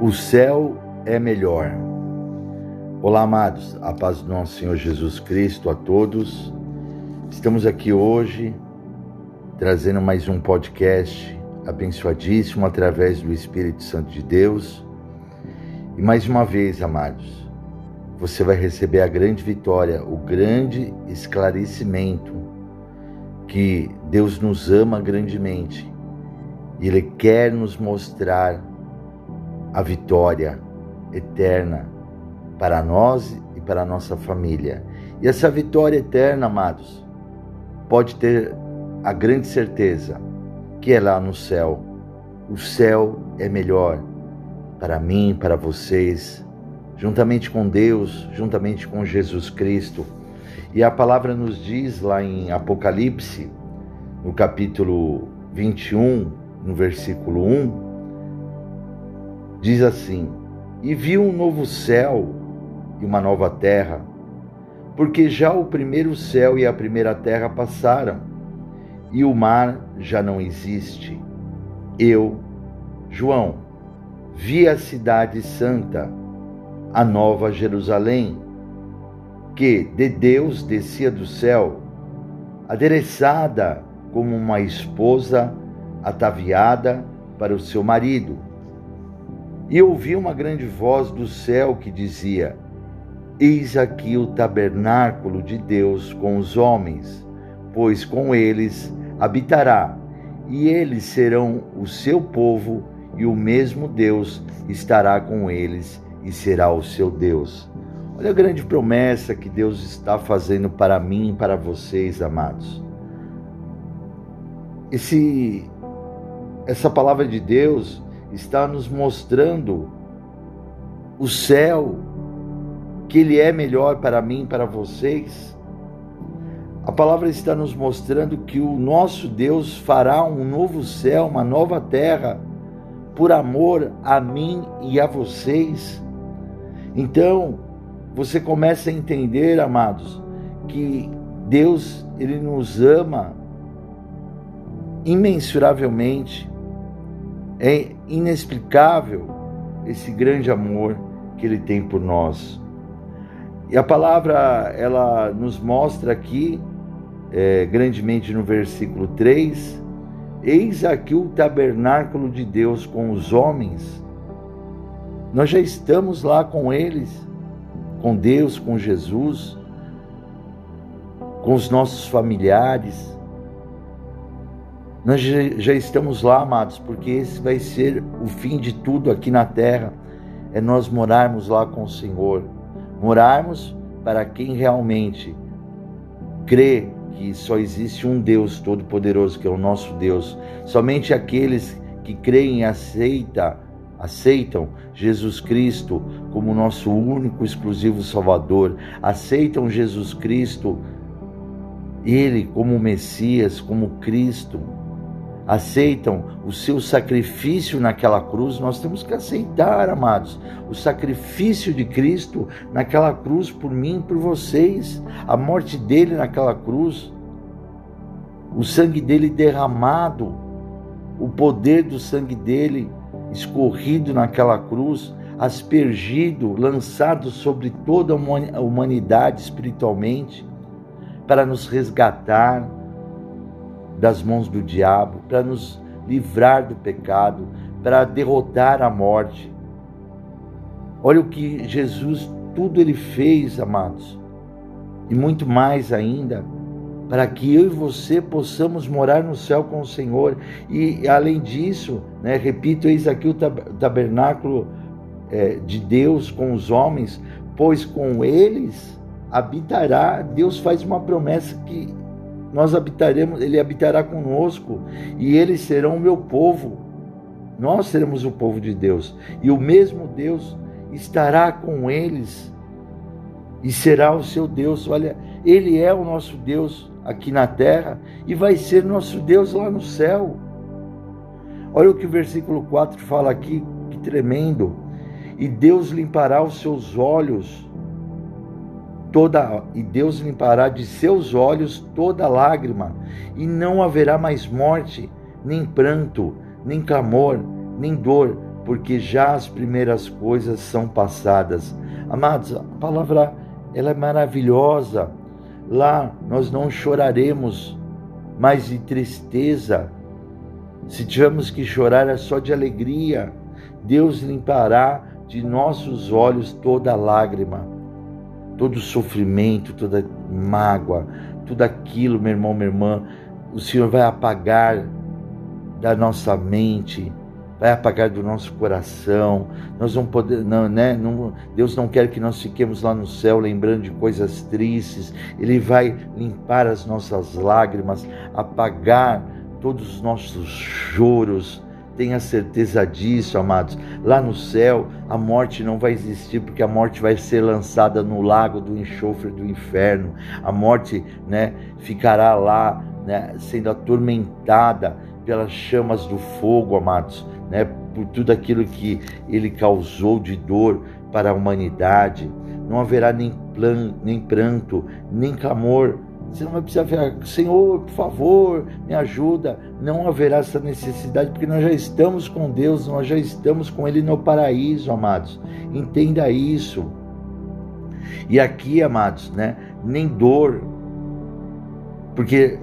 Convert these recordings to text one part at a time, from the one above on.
O céu é melhor. Olá, amados, a paz do nosso Senhor Jesus Cristo a todos. Estamos aqui hoje trazendo mais um podcast abençoadíssimo através do Espírito Santo de Deus. E mais uma vez, amados, você vai receber a grande vitória, o grande esclarecimento que Deus nos ama grandemente Ele quer nos mostrar a vitória eterna para nós e para a nossa família. E essa vitória eterna, amados, pode ter a grande certeza que é lá no céu. O céu é melhor para mim, para vocês, juntamente com Deus, juntamente com Jesus Cristo. E a palavra nos diz lá em Apocalipse, no capítulo 21, no versículo 1, diz assim: E viu um novo céu e uma nova terra, porque já o primeiro céu e a primeira terra passaram, e o mar já não existe. Eu, João, vi a cidade santa, a nova Jerusalém, que de Deus descia do céu, adereçada como uma esposa ataviada para o seu marido. E ouvi uma grande voz do céu que dizia: Eis aqui o tabernáculo de Deus com os homens, pois com eles habitará, e eles serão o seu povo, e o mesmo Deus estará com eles e será o seu Deus. Olha a grande promessa que Deus está fazendo para mim e para vocês, amados. Esse, essa palavra de Deus está nos mostrando o céu, que ele é melhor para mim para vocês. A palavra está nos mostrando que o nosso Deus fará um novo céu, uma nova terra, por amor a mim e a vocês. Então, você começa a entender, amados, que Deus, ele nos ama imensuravelmente é inexplicável esse grande amor que ele tem por nós. E a palavra ela nos mostra aqui, é, grandemente no versículo 3, eis aqui o tabernáculo de Deus com os homens. Nós já estamos lá com eles, com Deus, com Jesus, com os nossos familiares nós já estamos lá, amados, porque esse vai ser o fim de tudo aqui na terra. É nós morarmos lá com o Senhor. Morarmos para quem realmente crê que só existe um Deus todo-poderoso, que é o nosso Deus. Somente aqueles que creem e aceita, aceitam Jesus Cristo como nosso único exclusivo Salvador, aceitam Jesus Cristo, Ele como Messias, como Cristo, aceitam o seu sacrifício naquela cruz, nós temos que aceitar, amados, o sacrifício de Cristo naquela cruz por mim por vocês, a morte dele naquela cruz, o sangue dele derramado, o poder do sangue dele escorrido naquela cruz, aspergido, lançado sobre toda a humanidade espiritualmente, para nos resgatar, das mãos do diabo, para nos livrar do pecado, para derrotar a morte. Olha o que Jesus, tudo ele fez, amados, e muito mais ainda, para que eu e você possamos morar no céu com o Senhor. E além disso, né, repito, eis aqui o tabernáculo é, de Deus com os homens, pois com eles habitará. Deus faz uma promessa que nós habitaremos, ele habitará conosco e eles serão o meu povo. Nós seremos o povo de Deus e o mesmo Deus estará com eles e será o seu Deus. Olha, ele é o nosso Deus aqui na terra e vai ser nosso Deus lá no céu. Olha o que o versículo 4 fala aqui, que tremendo. E Deus limpará os seus olhos toda e Deus limpará de seus olhos toda lágrima, e não haverá mais morte, nem pranto, nem clamor, nem dor, porque já as primeiras coisas são passadas. Amados, a palavra ela é maravilhosa. Lá nós não choraremos mais de tristeza. Se tivermos que chorar é só de alegria. Deus limpará de nossos olhos toda lágrima, todo sofrimento, toda mágoa, tudo aquilo, meu irmão, minha irmã, o Senhor vai apagar da nossa mente, vai apagar do nosso coração. Nós não podemos, não, né? Não, Deus não quer que nós fiquemos lá no céu lembrando de coisas tristes. Ele vai limpar as nossas lágrimas, apagar todos os nossos choros. Tenha certeza disso, amados. Lá no céu, a morte não vai existir, porque a morte vai ser lançada no lago do enxofre do inferno. A morte, né, ficará lá, né, sendo atormentada pelas chamas do fogo, amados, né, por tudo aquilo que ele causou de dor para a humanidade. Não haverá nem, plan, nem pranto, nem clamor. Você não vai precisar ver, Senhor, por favor, me ajuda. Não haverá essa necessidade, porque nós já estamos com Deus, nós já estamos com Ele no paraíso, amados. Entenda isso. E aqui, amados, né, nem dor, porque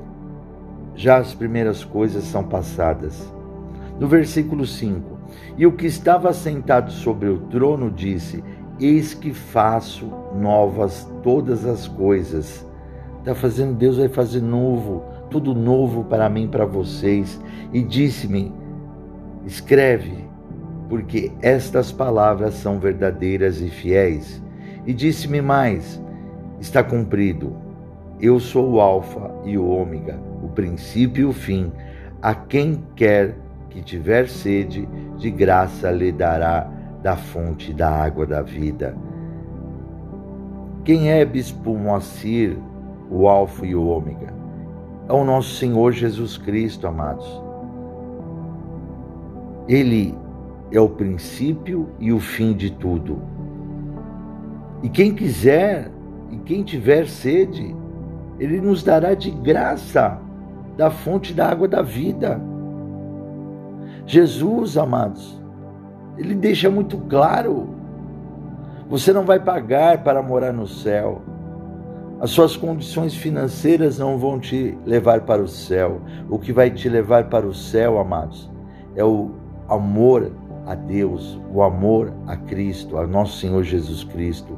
já as primeiras coisas são passadas. No versículo 5: E o que estava sentado sobre o trono disse: Eis que faço novas todas as coisas. Está fazendo, Deus vai fazer novo, tudo novo para mim, para vocês. E disse-me: Escreve, porque estas palavras são verdadeiras e fiéis. E disse-me mais: Está cumprido. Eu sou o Alfa e o Ômega o princípio e o fim. A quem quer que tiver sede, de graça lhe dará da fonte da água da vida. Quem é Bispo Moacir, o Alfa e o Ômega? É o nosso Senhor Jesus Cristo, amados. Ele é o princípio e o fim de tudo. E quem quiser e quem tiver sede, ele nos dará de graça da fonte da água da vida. Jesus, amados, ele deixa muito claro: você não vai pagar para morar no céu. As suas condições financeiras não vão te levar para o céu. O que vai te levar para o céu, amados, é o amor a Deus, o amor a Cristo, a nosso Senhor Jesus Cristo.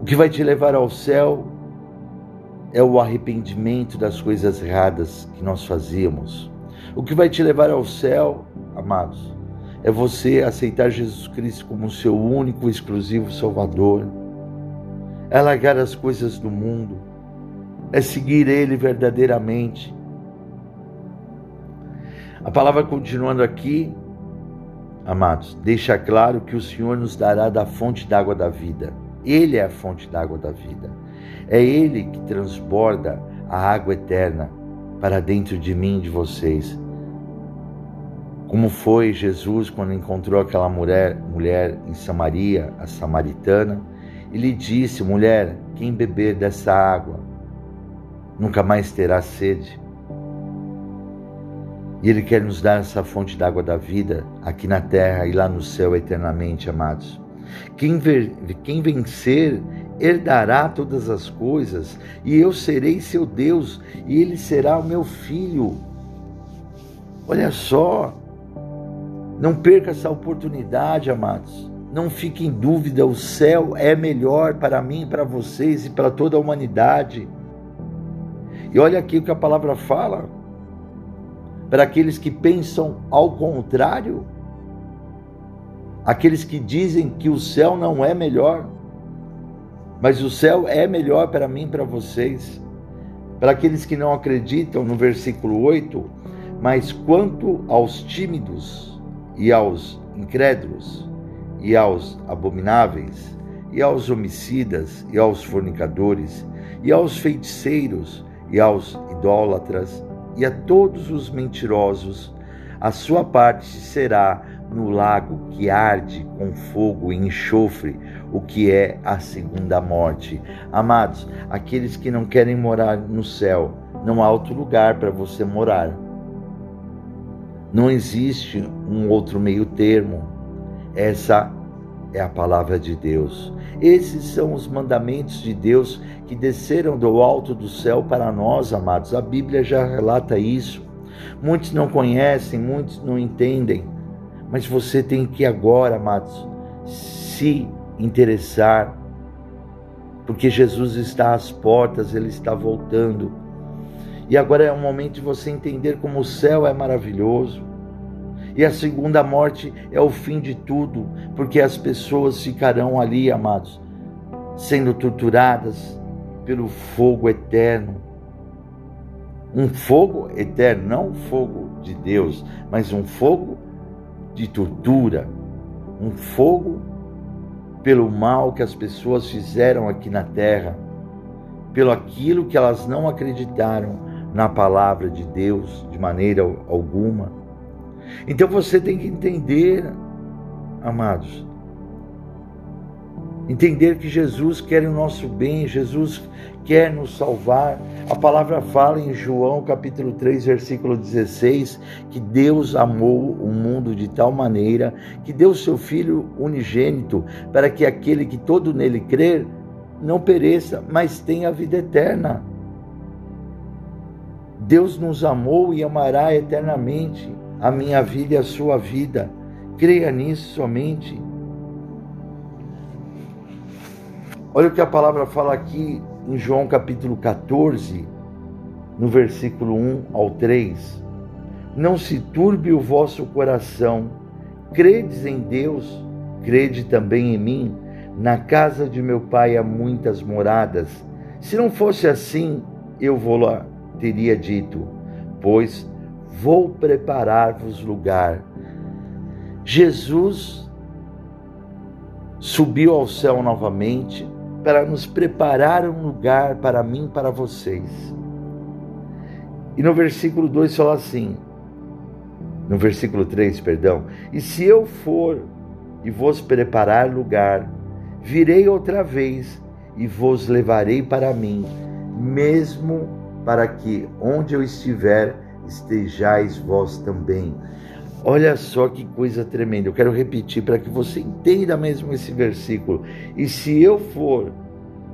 O que vai te levar ao céu é o arrependimento das coisas erradas que nós fazíamos. O que vai te levar ao céu, amados, é você aceitar Jesus Cristo como seu único e exclusivo Salvador. É largar as coisas do mundo, é seguir Ele verdadeiramente. A palavra continuando aqui, amados, deixa claro que o Senhor nos dará da fonte d'água da vida. Ele é a fonte d'água da vida. É Ele que transborda a água eterna para dentro de mim e de vocês. Como foi Jesus quando encontrou aquela mulher, mulher em Samaria, a samaritana, e lhe disse: Mulher, quem beber dessa água nunca mais terá sede. E Ele quer nos dar essa fonte d'água da vida aqui na terra e lá no céu eternamente, amados. Quem, ver, quem vencer herdará todas as coisas, e eu serei seu Deus, e ele será o meu filho. Olha só, não perca essa oportunidade, amados. Não fique em dúvida, o céu é melhor para mim, para vocês e para toda a humanidade. E olha aqui o que a palavra fala. Para aqueles que pensam ao contrário, aqueles que dizem que o céu não é melhor, mas o céu é melhor para mim para vocês. Para aqueles que não acreditam, no versículo 8, mas quanto aos tímidos e aos incrédulos, e aos abomináveis, e aos homicidas, e aos fornicadores, e aos feiticeiros, e aos idólatras, e a todos os mentirosos, a sua parte será no lago que arde com fogo e enxofre, o que é a segunda morte. Amados, aqueles que não querem morar no céu, não há outro lugar para você morar. Não existe um outro meio termo. Essa é a palavra de Deus. Esses são os mandamentos de Deus que desceram do alto do céu para nós, amados. A Bíblia já relata isso. Muitos não conhecem, muitos não entendem, mas você tem que agora, amados, se interessar, porque Jesus está às portas, ele está voltando. E agora é o momento de você entender como o céu é maravilhoso. E a segunda morte é o fim de tudo, porque as pessoas ficarão ali, amados, sendo torturadas pelo fogo eterno. Um fogo eterno, não um fogo de Deus, mas um fogo de tortura, um fogo pelo mal que as pessoas fizeram aqui na terra, pelo aquilo que elas não acreditaram na palavra de Deus de maneira alguma. Então você tem que entender, amados, entender que Jesus quer o nosso bem, Jesus quer nos salvar. A palavra fala em João capítulo 3, versículo 16, que Deus amou o mundo de tal maneira que deu seu filho unigênito para que aquele que todo nele crer não pereça, mas tenha a vida eterna. Deus nos amou e amará eternamente a minha vida e a sua vida. Creia nisso somente. Olha o que a palavra fala aqui em João capítulo 14, no versículo 1 ao 3. Não se turbe o vosso coração, credes em Deus, crede também em mim. Na casa de meu pai há muitas moradas. Se não fosse assim, eu vou lá teria dito, pois vou preparar-vos lugar. Jesus subiu ao céu novamente para nos preparar um lugar para mim, para vocês. E no versículo 2 fala assim, no versículo 3, perdão, e se eu for e vos preparar lugar, virei outra vez e vos levarei para mim, mesmo para que onde eu estiver estejais vós também. Olha só que coisa tremenda. Eu quero repetir para que você entenda mesmo esse versículo. E se eu for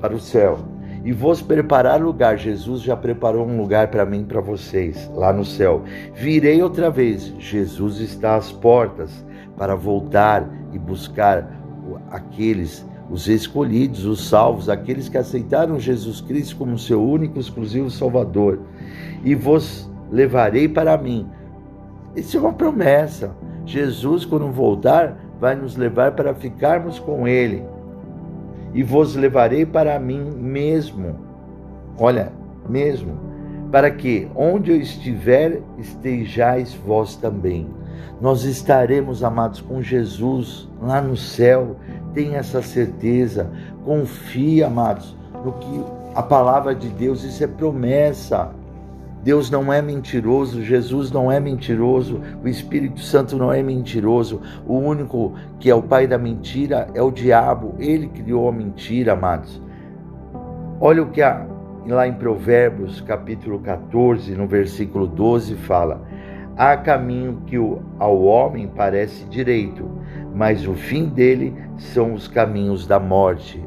para o céu e vos preparar lugar, Jesus já preparou um lugar para mim e para vocês lá no céu. Virei outra vez. Jesus está às portas para voltar e buscar aqueles os escolhidos, os salvos, aqueles que aceitaram Jesus Cristo como seu único exclusivo Salvador. E vos levarei para mim isso é uma promessa. Jesus, quando voltar, vai nos levar para ficarmos com Ele. E vos levarei para mim mesmo. Olha, mesmo. Para que onde eu estiver, estejais vós também. Nós estaremos, amados, com Jesus lá no céu. Tenha essa certeza. Confia, amados, no que a palavra de Deus, isso é promessa. Deus não é mentiroso, Jesus não é mentiroso, o Espírito Santo não é mentiroso. O único que é o pai da mentira é o diabo. Ele criou a mentira, amados. Olha o que há lá em Provérbios, capítulo 14, no versículo 12, fala: Há caminho que ao homem parece direito, mas o fim dele são os caminhos da morte.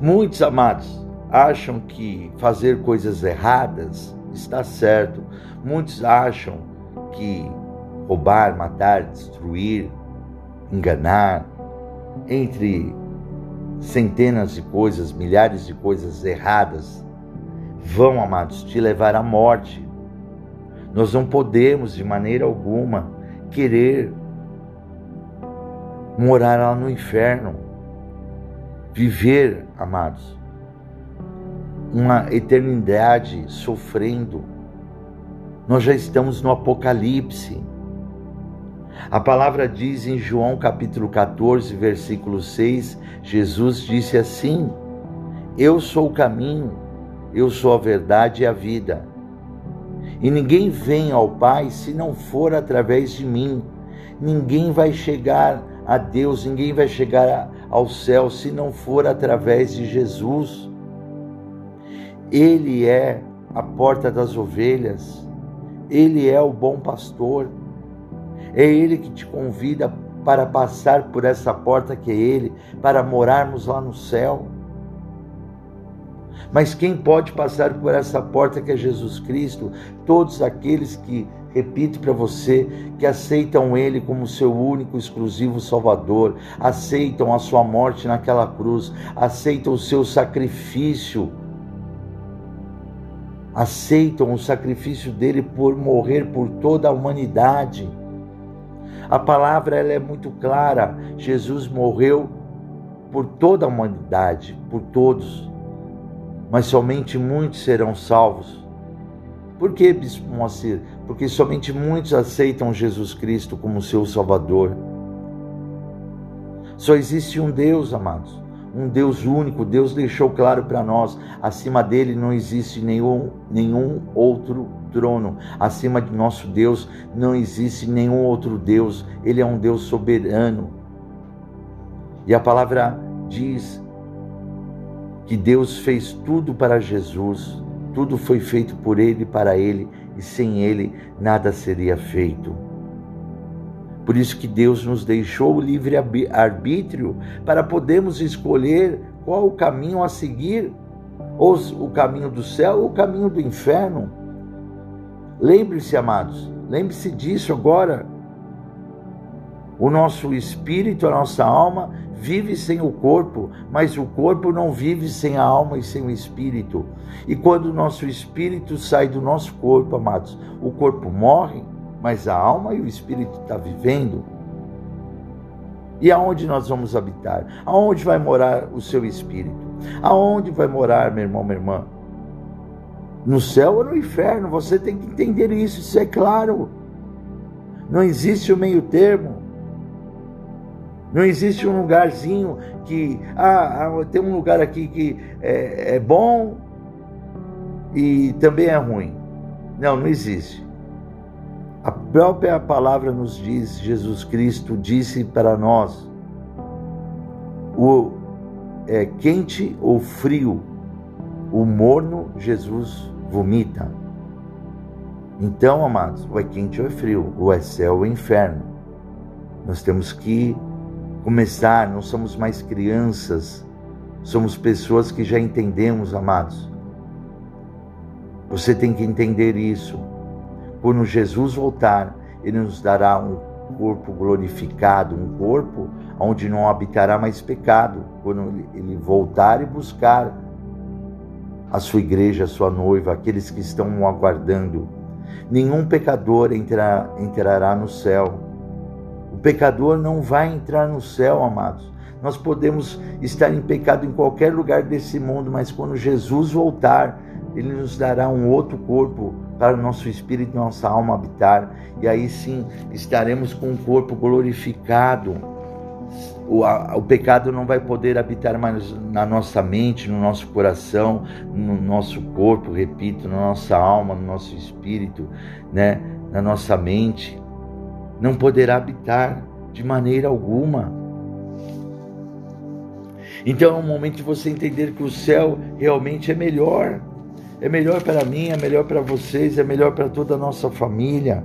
Muitos amados, acham que fazer coisas erradas está certo. Muitos acham que roubar, matar, destruir, enganar, entre centenas de coisas, milhares de coisas erradas, vão, amados, te levar à morte. Nós não podemos, de maneira alguma, querer morar lá no inferno, viver, amados, uma eternidade sofrendo. Nós já estamos no Apocalipse. A palavra diz em João capítulo 14, versículo 6, Jesus disse assim: Eu sou o caminho, eu sou a verdade e a vida. E ninguém vem ao Pai se não for através de mim. Ninguém vai chegar a Deus, ninguém vai chegar ao céu se não for através de Jesus. Ele é a porta das ovelhas. Ele é o bom pastor. É Ele que te convida para passar por essa porta que é Ele, para morarmos lá no céu. Mas quem pode passar por essa porta que é Jesus Cristo? Todos aqueles que, repito para você, que aceitam Ele como seu único, exclusivo Salvador, aceitam a sua morte naquela cruz, aceitam o seu sacrifício, aceitam o sacrifício dele por morrer por toda a humanidade. A palavra ela é muito clara. Jesus morreu por toda a humanidade, por todos mas somente muitos serão salvos. Por que, Bispo Moacir? Porque somente muitos aceitam Jesus Cristo como seu Salvador. Só existe um Deus, amados, um Deus único. Deus deixou claro para nós: acima dele não existe nenhum, nenhum outro trono. Acima de nosso Deus não existe nenhum outro Deus. Ele é um Deus soberano. E a palavra diz que Deus fez tudo para Jesus, tudo foi feito por Ele, para Ele, e sem Ele nada seria feito. Por isso que Deus nos deixou o livre arbítrio para podermos escolher qual o caminho a seguir, ou o caminho do céu ou o caminho do inferno. Lembre-se, amados, lembre-se disso agora. O nosso espírito, a nossa alma vive sem o corpo, mas o corpo não vive sem a alma e sem o espírito. E quando o nosso espírito sai do nosso corpo, amados, o corpo morre, mas a alma e o espírito estão tá vivendo. E aonde nós vamos habitar? Aonde vai morar o seu espírito? Aonde vai morar, meu irmão, minha irmã? No céu ou no inferno? Você tem que entender isso, isso é claro. Não existe o meio termo. Não existe um lugarzinho que, ah, ah, tem um lugar aqui que é, é bom e também é ruim. Não, não existe. A própria palavra nos diz, Jesus Cristo disse para nós, o é, quente ou frio, o morno Jesus vomita. Então, amados, ou é quente ou é frio, ou é céu ou é inferno. Nós temos que começar, não somos mais crianças, somos pessoas que já entendemos, amados. Você tem que entender isso. Quando Jesus voltar, Ele nos dará um corpo glorificado, um corpo onde não habitará mais pecado. Quando Ele voltar e buscar a sua igreja, a sua noiva, aqueles que estão o aguardando, nenhum pecador entrará, entrará no céu o pecador não vai entrar no céu, amados. Nós podemos estar em pecado em qualquer lugar desse mundo, mas quando Jesus voltar, ele nos dará um outro corpo para o nosso espírito e nossa alma habitar. E aí sim estaremos com um corpo glorificado. O, a, o pecado não vai poder habitar mais na nossa mente, no nosso coração, no nosso corpo, repito, na nossa alma, no nosso espírito, né? na nossa mente não poderá habitar de maneira alguma. Então é um momento de você entender que o céu realmente é melhor. É melhor para mim, é melhor para vocês, é melhor para toda a nossa família.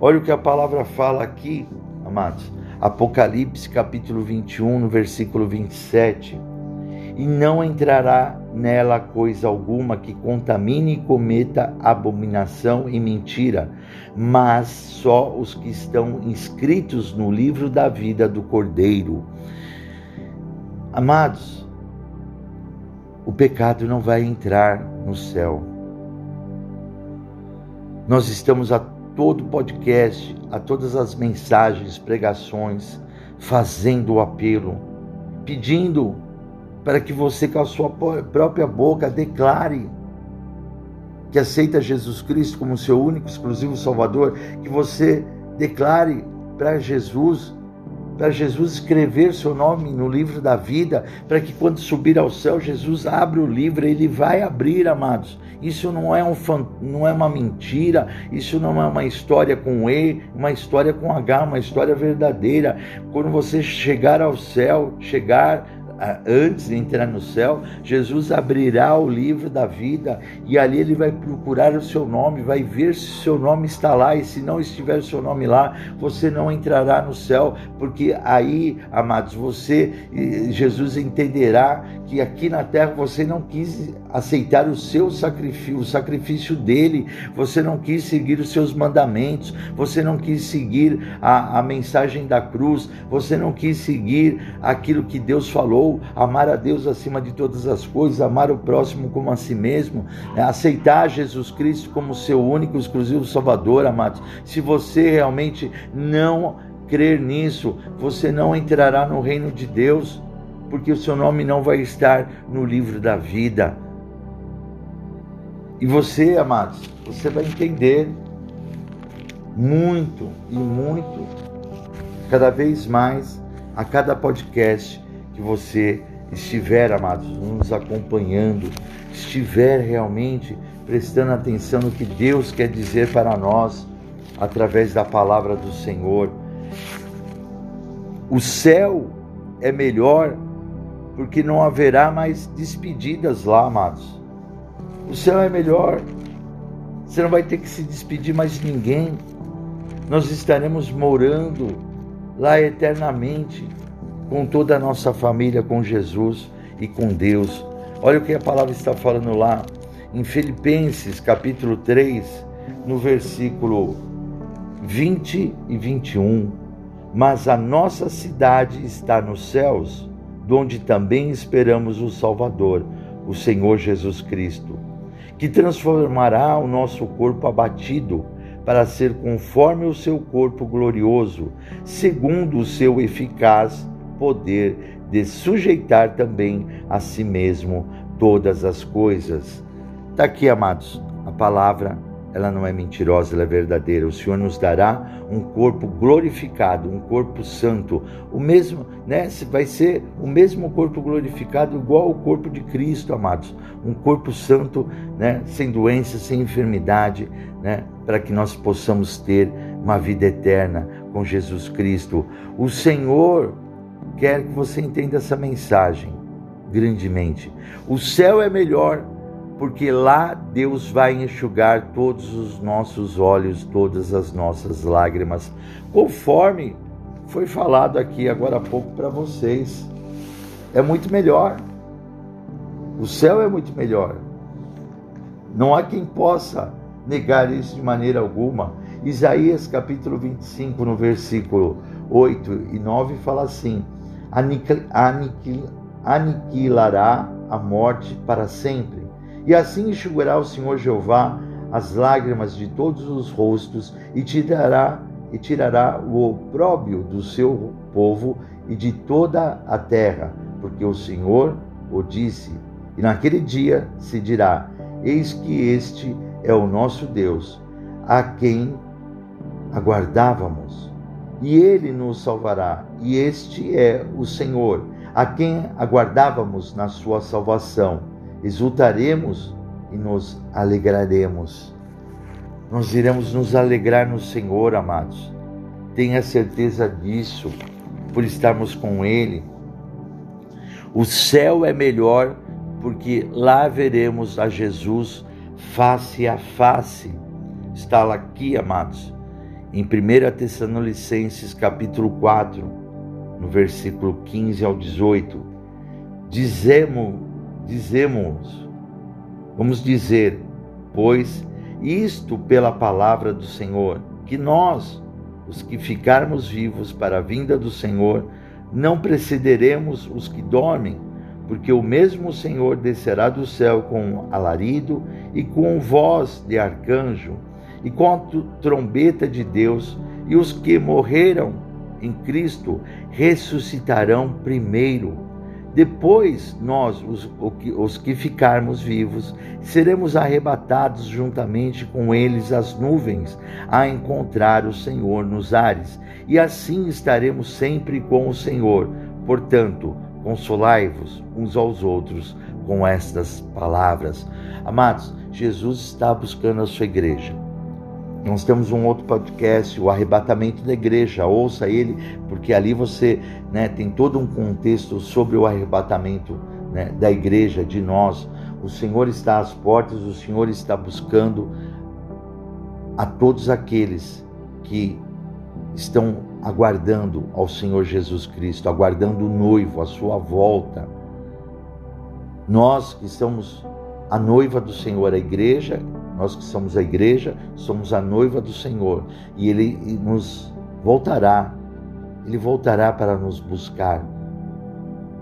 Olha o que a palavra fala aqui, amados. Apocalipse capítulo 21, no versículo 27 e não entrará nela coisa alguma que contamine e cometa abominação e mentira, mas só os que estão inscritos no livro da vida do Cordeiro. Amados, o pecado não vai entrar no céu. Nós estamos a todo podcast, a todas as mensagens, pregações, fazendo o apelo, pedindo para que você, com a sua própria boca, declare que aceita Jesus Cristo como seu único, exclusivo Salvador, que você declare para Jesus, para Jesus escrever seu nome no livro da vida, para que quando subir ao céu, Jesus abra o livro, ele vai abrir, amados. Isso não é, um, não é uma mentira, isso não é uma história com E, uma história com H, uma história verdadeira. Quando você chegar ao céu, chegar antes de entrar no céu, Jesus abrirá o livro da vida e ali ele vai procurar o seu nome, vai ver se o seu nome está lá e se não estiver o seu nome lá, você não entrará no céu, porque aí, amados, você Jesus entenderá que aqui na terra você não quis aceitar o seu sacrifício, o sacrifício dele, você não quis seguir os seus mandamentos, você não quis seguir a, a mensagem da cruz, você não quis seguir aquilo que Deus falou, amar a Deus acima de todas as coisas, amar o próximo como a si mesmo, né? aceitar Jesus Cristo como seu único, exclusivo Salvador, amados. Se você realmente não crer nisso, você não entrará no reino de Deus, porque o seu nome não vai estar no livro da vida. E você, amados, você vai entender muito e muito, cada vez mais, a cada podcast você estiver, amados, nos acompanhando, estiver realmente prestando atenção no que Deus quer dizer para nós através da palavra do Senhor. O céu é melhor porque não haverá mais despedidas lá, amados. O céu é melhor. Você não vai ter que se despedir mais de ninguém. Nós estaremos morando lá eternamente com toda a nossa família, com Jesus e com Deus. Olha o que a palavra está falando lá em Filipenses, capítulo 3, no versículo 20 e 21. Mas a nossa cidade está nos céus, donde também esperamos o Salvador, o Senhor Jesus Cristo, que transformará o nosso corpo abatido para ser conforme o seu corpo glorioso, segundo o seu eficaz poder de sujeitar também a si mesmo todas as coisas. Está aqui, amados, a palavra, ela não é mentirosa, ela é verdadeira. O Senhor nos dará um corpo glorificado, um corpo santo. O mesmo, né? Vai ser o mesmo corpo glorificado, igual ao corpo de Cristo, amados. Um corpo santo, né? Sem doença, sem enfermidade, né? Para que nós possamos ter uma vida eterna com Jesus Cristo. O Senhor quer que você entenda essa mensagem grandemente. O céu é melhor porque lá Deus vai enxugar todos os nossos olhos, todas as nossas lágrimas, conforme foi falado aqui agora há pouco para vocês. É muito melhor. O céu é muito melhor. Não há quem possa negar isso de maneira alguma. Isaías capítulo 25, no versículo 8 e 9, fala assim: aniquilará a morte para sempre. E assim enxugará o Senhor Jeová as lágrimas de todos os rostos e tirará e tirará o opróbio do seu povo e de toda a terra, porque o Senhor o disse. E naquele dia se dirá: Eis que este é o nosso Deus, a quem aguardávamos, e ele nos salvará. E este é o Senhor a quem aguardávamos na sua salvação. Exultaremos e nos alegraremos. Nós iremos nos alegrar no Senhor, amados. Tenha certeza disso, por estarmos com Ele. O céu é melhor porque lá veremos a Jesus face a face. Está lá aqui, amados, em 1 Tessalonicenses capítulo 4, no versículo 15 ao 18, dizemos, dizemos, vamos dizer, pois isto pela palavra do Senhor, que nós, os que ficarmos vivos para a vinda do Senhor, não precederemos os que dormem, porque o mesmo Senhor descerá do céu com alarido e com voz de arcanjo e com a trombeta de Deus, e os que morreram em Cristo ressuscitarão primeiro. Depois, nós, os, os, que ficarmos vivos, seremos arrebatados juntamente com eles às nuvens, a encontrar o Senhor nos ares, e assim estaremos sempre com o Senhor. Portanto, consolai-vos uns aos outros com estas palavras. Amados, Jesus está buscando a sua igreja. Nós temos um outro podcast, o Arrebatamento da Igreja. Ouça ele, porque ali você né, tem todo um contexto sobre o arrebatamento né, da igreja, de nós. O Senhor está às portas, o Senhor está buscando a todos aqueles que estão aguardando ao Senhor Jesus Cristo, aguardando o noivo, a sua volta. Nós que somos a noiva do Senhor, a igreja, nós que somos a igreja, somos a noiva do Senhor e ele nos voltará, ele voltará para nos buscar.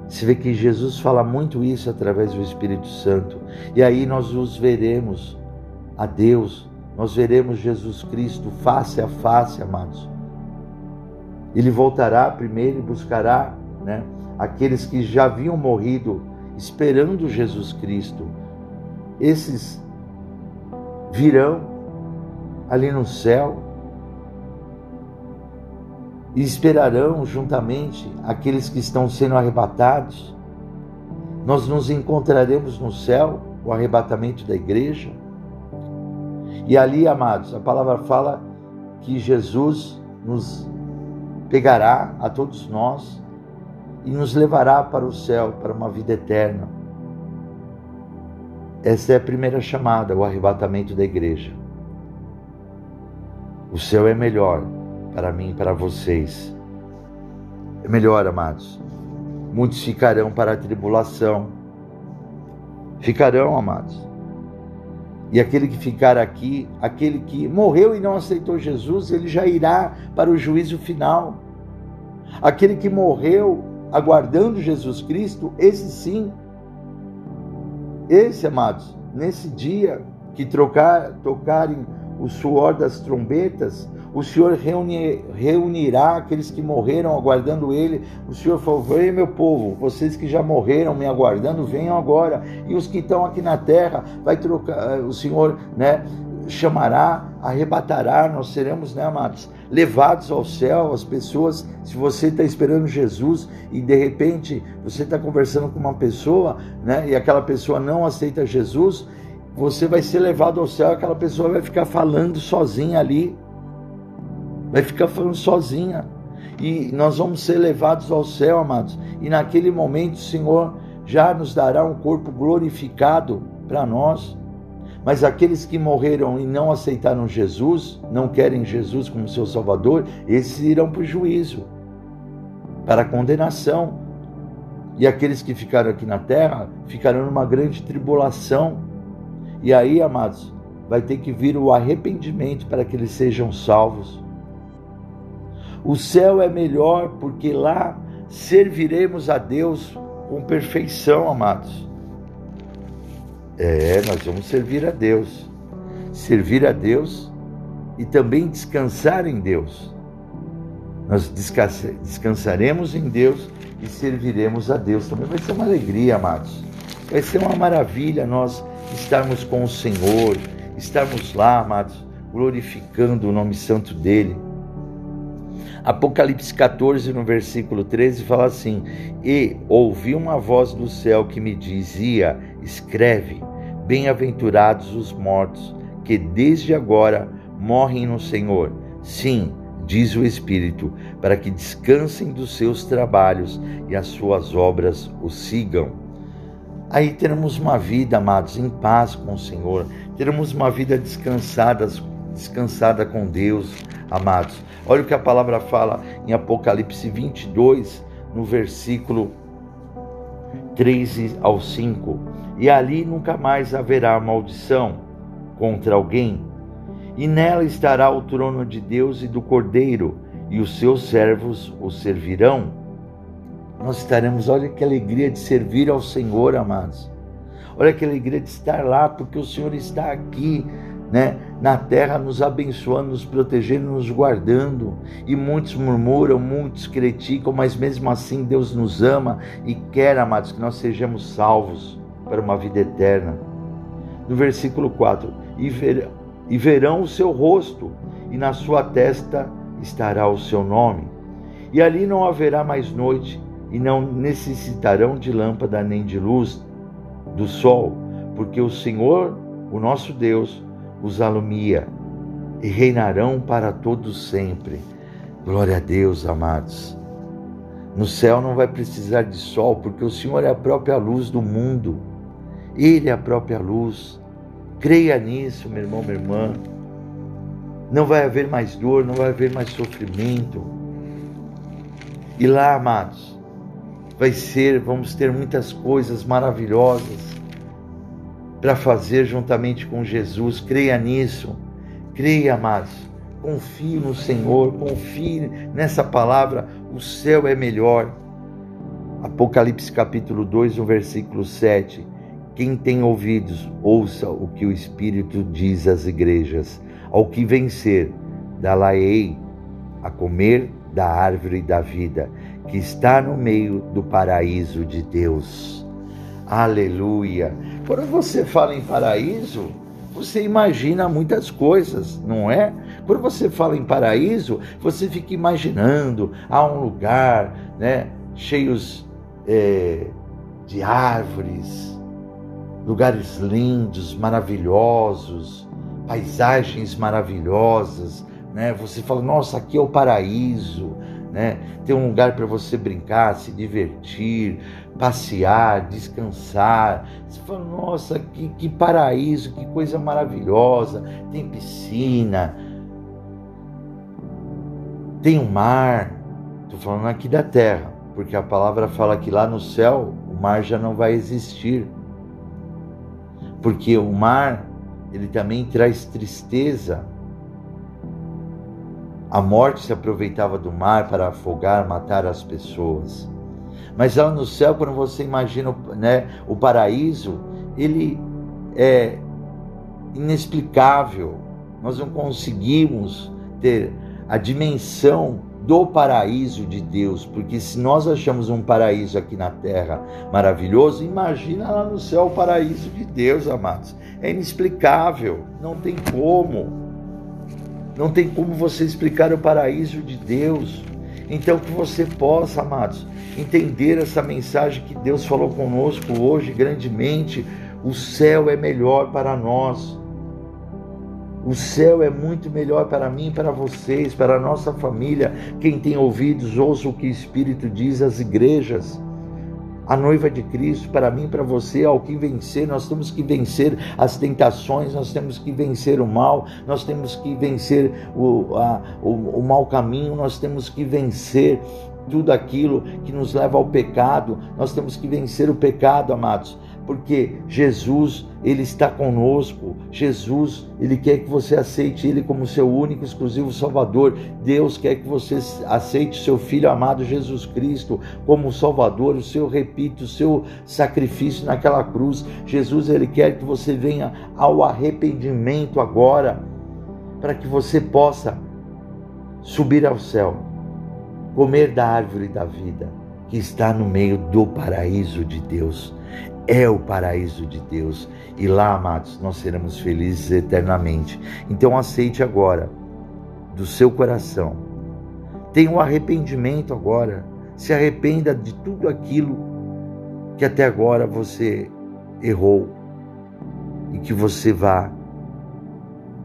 Você vê que Jesus fala muito isso através do Espírito Santo, e aí nós os veremos a Deus, nós veremos Jesus Cristo face a face, amados. Ele voltará primeiro e buscará né, aqueles que já haviam morrido esperando Jesus Cristo. Esses virão ali no céu e esperarão juntamente aqueles que estão sendo arrebatados. Nós nos encontraremos no céu, o arrebatamento da igreja. E ali, amados, a palavra fala que Jesus nos pegará a todos nós e nos levará para o céu, para uma vida eterna. Essa é a primeira chamada, o arrebatamento da igreja. O céu é melhor para mim e para vocês. É melhor, amados. Muitos ficarão para a tribulação. Ficarão, amados. E aquele que ficar aqui, aquele que morreu e não aceitou Jesus, ele já irá para o juízo final. Aquele que morreu aguardando Jesus Cristo, esse sim esse, amados, nesse dia que trocar, tocarem o suor das trombetas, o Senhor reuni, reunirá aqueles que morreram aguardando Ele. O Senhor falou: Vem, meu povo, vocês que já morreram me aguardando, venham agora. E os que estão aqui na terra, vai trocar, o Senhor, né? chamará, arrebatará, nós seremos, né, amados, levados ao céu. As pessoas, se você está esperando Jesus e de repente você está conversando com uma pessoa, né, e aquela pessoa não aceita Jesus, você vai ser levado ao céu. Aquela pessoa vai ficar falando sozinha ali, vai ficar falando sozinha. E nós vamos ser levados ao céu, amados. E naquele momento o Senhor já nos dará um corpo glorificado para nós. Mas aqueles que morreram e não aceitaram Jesus, não querem Jesus como seu Salvador, esses irão para o juízo, para a condenação. E aqueles que ficaram aqui na terra ficarão numa grande tribulação. E aí, amados, vai ter que vir o arrependimento para que eles sejam salvos. O céu é melhor porque lá serviremos a Deus com perfeição, amados. É, nós vamos servir a Deus. Servir a Deus e também descansar em Deus. Nós descansaremos em Deus e serviremos a Deus. Também vai ser uma alegria, amados. Vai ser uma maravilha nós estarmos com o Senhor, estarmos lá, amados, glorificando o nome santo dele. Apocalipse 14, no versículo 13, fala assim: E ouvi uma voz do céu que me dizia: Escreve, Bem-aventurados os mortos, que desde agora morrem no Senhor. Sim, diz o Espírito, para que descansem dos seus trabalhos e as suas obras o sigam. Aí teremos uma vida, amados, em paz com o Senhor, teremos uma vida descansada, descansada com Deus, amados. Olha o que a palavra fala em Apocalipse 22, no versículo 13 ao 5 e ali nunca mais haverá maldição contra alguém, e nela estará o trono de Deus e do Cordeiro, e os seus servos o servirão. Nós estaremos, olha que alegria de servir ao Senhor, amados. Olha que alegria de estar lá, porque o Senhor está aqui, né, na terra, nos abençoando, nos protegendo, nos guardando. E muitos murmuram, muitos criticam, mas mesmo assim Deus nos ama e quer, amados, que nós sejamos salvos para uma vida eterna. No versículo 4: e, ver, e verão o seu rosto, e na sua testa estará o seu nome. E ali não haverá mais noite, e não necessitarão de lâmpada nem de luz do sol, porque o Senhor, o nosso Deus, os alumia e reinarão para todos sempre. Glória a Deus, amados. No céu não vai precisar de sol, porque o Senhor é a própria luz do mundo. Ele é a própria luz. Creia nisso, meu irmão, minha irmã. Não vai haver mais dor, não vai haver mais sofrimento. E lá, amados, vai ser, vamos ter muitas coisas maravilhosas para fazer juntamente com Jesus. Creia nisso. Creia, amados. Confie no Senhor, confie nessa palavra. O céu é melhor. Apocalipse capítulo 2, no versículo 7. Quem tem ouvidos, ouça o que o Espírito diz às igrejas. Ao que vencer, dá-la-ei a comer da árvore da vida, que está no meio do paraíso de Deus. Aleluia! Quando você fala em paraíso, você imagina muitas coisas, não é? Quando você fala em paraíso, você fica imaginando a um lugar, né, cheios é, de árvores, lugares lindos, maravilhosos, paisagens maravilhosas, né? Você fala, nossa, aqui é o paraíso, né? Tem um lugar para você brincar, se divertir, passear, descansar. Você fala, nossa, que, que paraíso, que coisa maravilhosa. Tem piscina, tem o um mar. Estou falando aqui da terra, porque a palavra fala que lá no céu o mar já não vai existir. Porque o mar, ele também traz tristeza a morte se aproveitava do mar para afogar, matar as pessoas. Mas lá no céu, quando você imagina né, o paraíso, ele é inexplicável. Nós não conseguimos ter a dimensão do paraíso de Deus, porque se nós achamos um paraíso aqui na terra maravilhoso, imagina lá no céu o paraíso de Deus, amados. É inexplicável, não tem como. Não tem como você explicar o paraíso de Deus. Então, que você possa, amados, entender essa mensagem que Deus falou conosco hoje grandemente. O céu é melhor para nós. O céu é muito melhor para mim, para vocês, para a nossa família. Quem tem ouvidos, ouça o que o Espírito diz às igrejas. A noiva de Cristo, para mim, para você, ao que vencer, nós temos que vencer as tentações, nós temos que vencer o mal, nós temos que vencer o, a, o, o mau caminho, nós temos que vencer tudo aquilo que nos leva ao pecado, nós temos que vencer o pecado, amados porque Jesus, ele está conosco. Jesus, ele quer que você aceite ele como seu único exclusivo Salvador. Deus quer que você aceite seu filho amado Jesus Cristo como Salvador, o seu, repito, o seu sacrifício naquela cruz. Jesus, ele quer que você venha ao arrependimento agora, para que você possa subir ao céu, comer da árvore da vida que está no meio do paraíso de Deus é o paraíso de Deus e lá, amados, nós seremos felizes eternamente. Então aceite agora do seu coração. Tenha um arrependimento agora. Se arrependa de tudo aquilo que até agora você errou e que você vá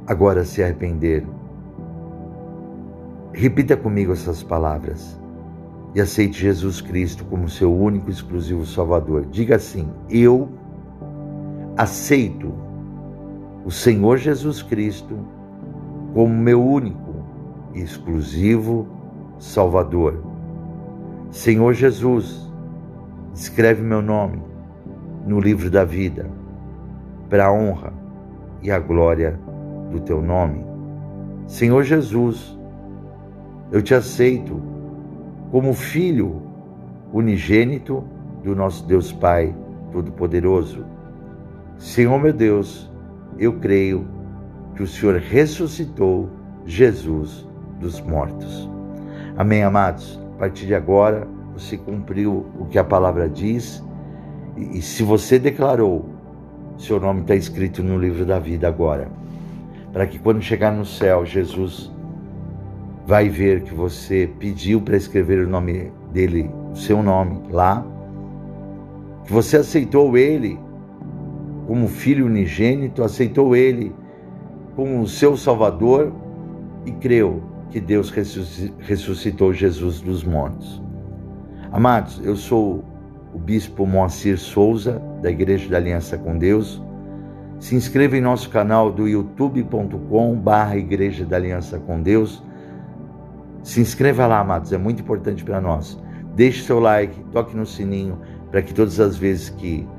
agora se arrepender. Repita comigo essas palavras e aceite Jesus Cristo como seu único e exclusivo Salvador. Diga assim: Eu aceito o Senhor Jesus Cristo como meu único e exclusivo Salvador. Senhor Jesus, escreve meu nome no livro da vida, para a honra e a glória do teu nome. Senhor Jesus, eu te aceito como filho unigênito do nosso Deus Pai Todo-Poderoso. Senhor meu Deus, eu creio que o Senhor ressuscitou Jesus dos mortos. Amém, amados? A partir de agora, você cumpriu o que a palavra diz, e, se você declarou, seu nome está escrito no livro da vida agora, para que quando chegar no céu, Jesus vai ver que você pediu para escrever o nome dele, o seu nome lá, que você aceitou ele como filho unigênito, aceitou ele como seu salvador e creu que Deus ressuscitou Jesus dos mortos. Amados, eu sou o bispo Moacir Souza, da Igreja da Aliança com Deus. Se inscreva em nosso canal do youtube.com barra Igreja da Aliança com Deus. Se inscreva lá, amados, é muito importante para nós. Deixe seu like, toque no sininho, para que todas as vezes que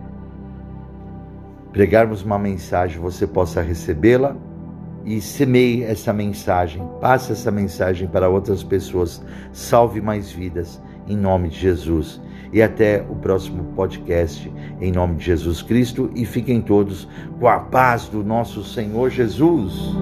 pregarmos uma mensagem você possa recebê-la e semeie essa mensagem, passe essa mensagem para outras pessoas, salve mais vidas, em nome de Jesus. E até o próximo podcast, em nome de Jesus Cristo, e fiquem todos com a paz do nosso Senhor Jesus.